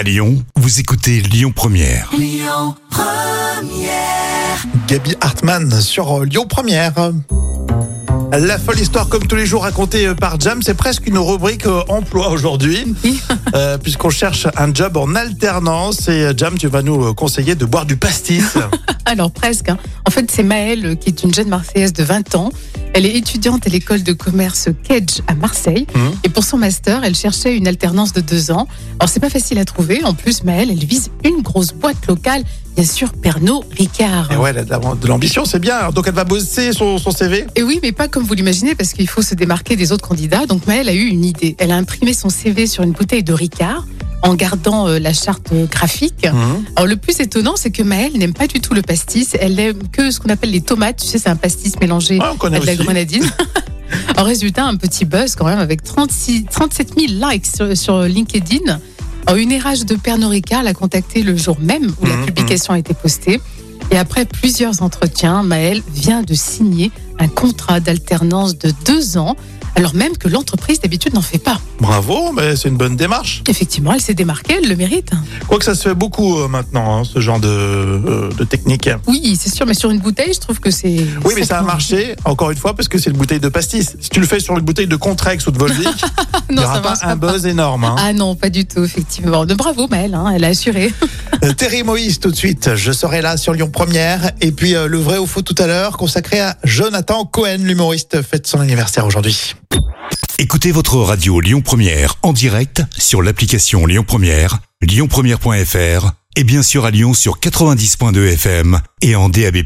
À Lyon, vous écoutez Lyon Première. Gabi Hartmann sur euh, Lyon Première. La folle histoire, comme tous les jours, racontée euh, par Jam, c'est presque une rubrique euh, emploi aujourd'hui, euh, puisqu'on cherche un job en alternance. Et Jam, tu vas nous conseiller de boire du pastis. Alors presque. hein. En fait, c'est Maëlle qui est une jeune Marseillaise de 20 ans. Elle est étudiante à l'école de commerce Kedge à Marseille. Mhm. Et pour son master, elle cherchait une alternance de deux ans. Alors c'est pas facile à trouver. En plus, Maëlle, elle vise une grosse boîte locale, bien sûr Pernod Ricard. Et ouais, elle a de la- de l'ambition, c'est bien. Donc elle va bosser son, son CV. Et oui, mais pas comme vous l'imaginez, parce qu'il faut se démarquer des autres candidats. Donc Maëlle a eu une idée. Elle a imprimé son CV sur une bouteille de Ricard en gardant euh, la charte graphique. Mhm. Alors le plus étonnant, c'est que Maëlle n'aime pas du tout le pastis. Elle n'aime que ce qu'on appelle les tomates. Tu sais, c'est un pastis mélangé avec de la grenadine. en résultat, un petit buzz quand même avec 36, 37 000 likes sur, sur LinkedIn. Alors, une RH de Pernod Ricard l'a contacté le jour même où la Mhm, publication a été postée. Et après plusieurs entretiens, Maëlle vient de signer un contrat d'alternance de deux ans, alors même que l'entreprise d'habitude n'en fait pas. Bravo, mais c'est une bonne démarche. Effectivement, elle s'est démarquée, elle le mérite. Quoique ça se fait beaucoup euh, maintenant, hein, ce genre de, euh, de technique. Oui, c'est sûr, mais sur une bouteille, je trouve que c'est. Oui, mais ça a marché, encore une fois, parce que c'est une bouteille de pastis. Si tu le fais sur une bouteille de Contrex ou de Volvic, il n'y aura ça pas un pas. buzz énorme. hein. Ah non, pas du tout, effectivement. De bravo, Maëlle, hein, elle a assuré. Euh, Terry Moïse tout de suite, je serai là sur Lyon Première. Et puis euh, le vrai ou faux tout à l'heure, consacré à Jonathan Cohen, l'humoriste, fête son anniversaire aujourd'hui. Écoutez votre radio Lyon Première en direct sur l'application Lyon Première, lyonpremière.fr et bien sûr à Lyon sur 90.2 FM et en DAB+.